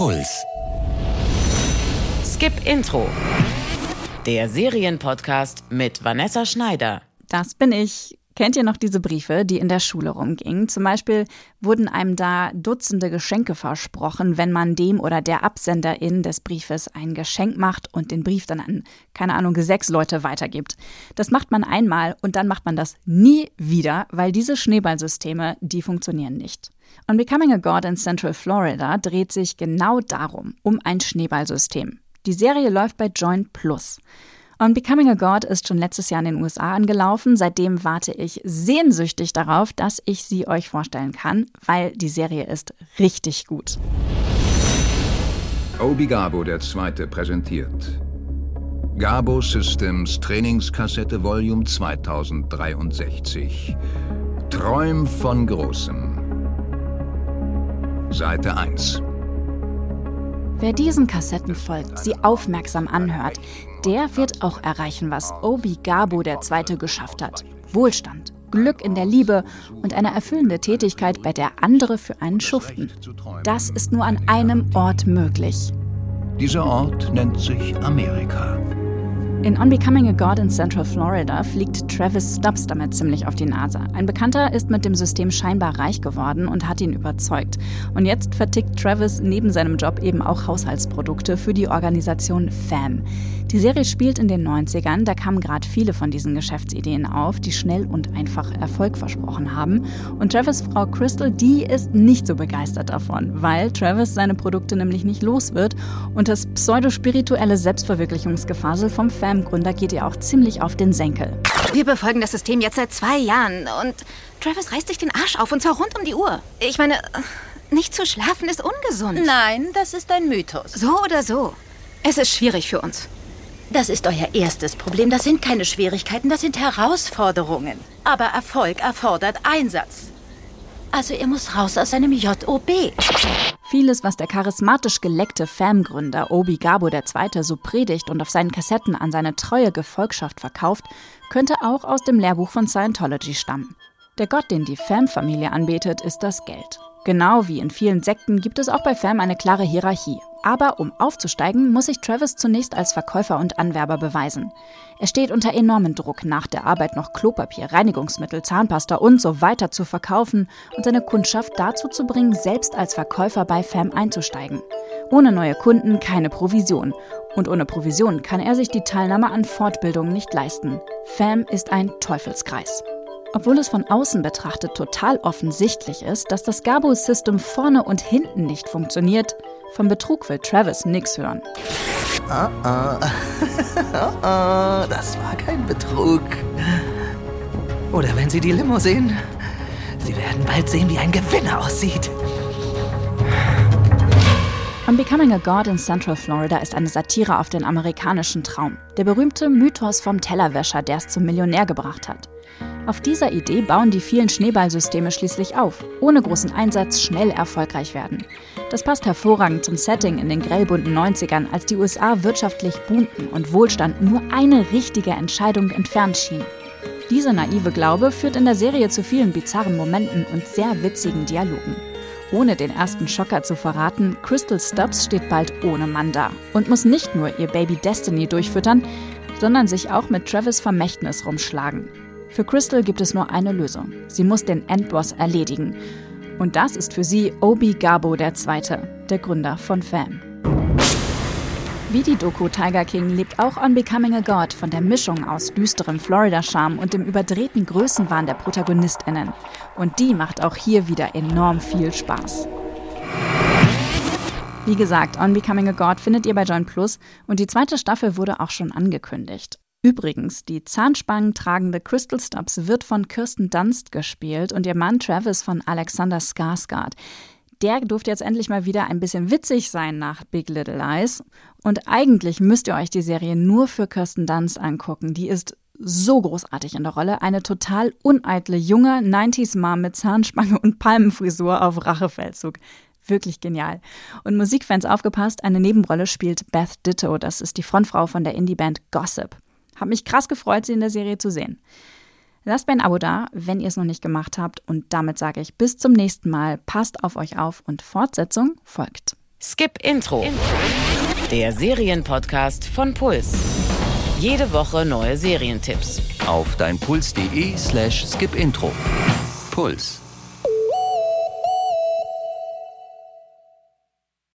Puls. Skip Intro. Der Serienpodcast mit Vanessa Schneider. Das bin ich. Kennt ihr noch diese Briefe, die in der Schule rumgingen? Zum Beispiel wurden einem da Dutzende Geschenke versprochen, wenn man dem oder der Absenderin des Briefes ein Geschenk macht und den Brief dann an, keine Ahnung, sechs Leute weitergibt. Das macht man einmal und dann macht man das nie wieder, weil diese Schneeballsysteme, die funktionieren nicht. On Becoming a God in Central Florida dreht sich genau darum, um ein Schneeballsystem. Die Serie läuft bei Joint Plus. Und Becoming a God ist schon letztes Jahr in den USA angelaufen. Seitdem warte ich sehnsüchtig darauf, dass ich sie euch vorstellen kann, weil die Serie ist richtig gut. Obi Gabo der Zweite präsentiert. Gabo Systems Trainingskassette Volume 2063. Träum von Großem. Seite 1. Wer diesen Kassetten folgt, sie aufmerksam anhört, der wird auch erreichen, was Obi Gabo II. geschafft hat. Wohlstand, Glück in der Liebe und eine erfüllende Tätigkeit, bei der andere für einen schuften. Das ist nur an einem Ort möglich. Dieser Ort nennt sich Amerika. In On Becoming a God in Central Florida fliegt Travis Stubbs damit ziemlich auf die Nase. Ein Bekannter ist mit dem System scheinbar reich geworden und hat ihn überzeugt. Und jetzt vertickt Travis neben seinem Job eben auch Haushaltsprodukte für die Organisation FAM. Die Serie spielt in den 90ern, da kamen gerade viele von diesen Geschäftsideen auf, die schnell und einfach Erfolg versprochen haben. Und Travis Frau Crystal, die ist nicht so begeistert davon, weil Travis seine Produkte nämlich nicht los wird und das pseudospirituelle Selbstverwirklichungsgefasel vom FAM-Gründer geht ihr auch ziemlich auf den Senkel. Wir befolgen das System jetzt seit zwei Jahren und Travis reißt sich den Arsch auf und zwar rund um die Uhr. Ich meine, nicht zu schlafen ist ungesund. Nein, das ist ein Mythos. So oder so. Es ist schwierig für uns. Das ist euer erstes Problem. Das sind keine Schwierigkeiten, das sind Herausforderungen. Aber Erfolg erfordert Einsatz. Also er muss raus aus seinem JOB. Vieles, was der charismatisch geleckte FAM-Gründer Obi Gabo II. so predigt und auf seinen Kassetten an seine treue Gefolgschaft verkauft, könnte auch aus dem Lehrbuch von Scientology stammen. Der Gott, den die FAM-Familie anbetet, ist das Geld. Genau wie in vielen Sekten gibt es auch bei FAM eine klare Hierarchie. Aber um aufzusteigen, muss sich Travis zunächst als Verkäufer und Anwerber beweisen. Er steht unter enormem Druck, nach der Arbeit noch Klopapier, Reinigungsmittel, Zahnpasta und so weiter zu verkaufen und seine Kundschaft dazu zu bringen, selbst als Verkäufer bei FAM einzusteigen. Ohne neue Kunden keine Provision. Und ohne Provision kann er sich die Teilnahme an Fortbildungen nicht leisten. FAM ist ein Teufelskreis. Obwohl es von außen betrachtet total offensichtlich ist, dass das Gabo-System vorne und hinten nicht funktioniert, vom Betrug will Travis nix hören. Oh oh. oh oh, das war kein Betrug. Oder wenn Sie die Limo sehen, Sie werden bald sehen, wie ein Gewinner aussieht. On Becoming a God in Central Florida ist eine Satire auf den amerikanischen Traum. Der berühmte Mythos vom Tellerwäscher, der es zum Millionär gebracht hat. Auf dieser Idee bauen die vielen Schneeballsysteme schließlich auf, ohne großen Einsatz schnell erfolgreich werden. Das passt hervorragend zum Setting in den grellbunten 90ern, als die USA wirtschaftlich boomten und Wohlstand nur eine richtige Entscheidung entfernt schien. Dieser naive Glaube führt in der Serie zu vielen bizarren Momenten und sehr witzigen Dialogen. Ohne den ersten Schocker zu verraten, Crystal Stubbs steht bald ohne Mann da und muss nicht nur ihr Baby Destiny durchfüttern, sondern sich auch mit Travis Vermächtnis rumschlagen. Für Crystal gibt es nur eine Lösung. Sie muss den Endboss erledigen. Und das ist für sie Obi Gabo II., der Gründer von FAM. Wie die Doku Tiger King lebt auch On Becoming a God von der Mischung aus düsterem Florida-Charme und dem überdrehten Größenwahn der ProtagonistInnen. Und die macht auch hier wieder enorm viel Spaß. Wie gesagt, On Becoming a God findet ihr bei Join Plus und die zweite Staffel wurde auch schon angekündigt. Übrigens, die Zahnspangen tragende Crystal Stubbs wird von Kirsten Dunst gespielt und ihr Mann Travis von Alexander Skarsgård. Der durfte jetzt endlich mal wieder ein bisschen witzig sein nach Big Little Lies. Und eigentlich müsst ihr euch die Serie nur für Kirsten Dunst angucken. Die ist so großartig in der Rolle. Eine total uneitle junge 90s-Mom mit Zahnspange und Palmenfrisur auf Rachefeldzug. Wirklich genial. Und Musikfans aufgepasst, eine Nebenrolle spielt Beth Ditto. Das ist die Frontfrau von der Indie-Band Gossip. Hab mich krass gefreut, sie in der Serie zu sehen. Lasst mir ein Abo da, wenn ihr es noch nicht gemacht habt. Und damit sage ich bis zum nächsten Mal. Passt auf euch auf und Fortsetzung folgt. Skip Intro. Der Serienpodcast von Puls. Jede Woche neue Serientipps. Auf deinpuls.de slash skipintro. Puls.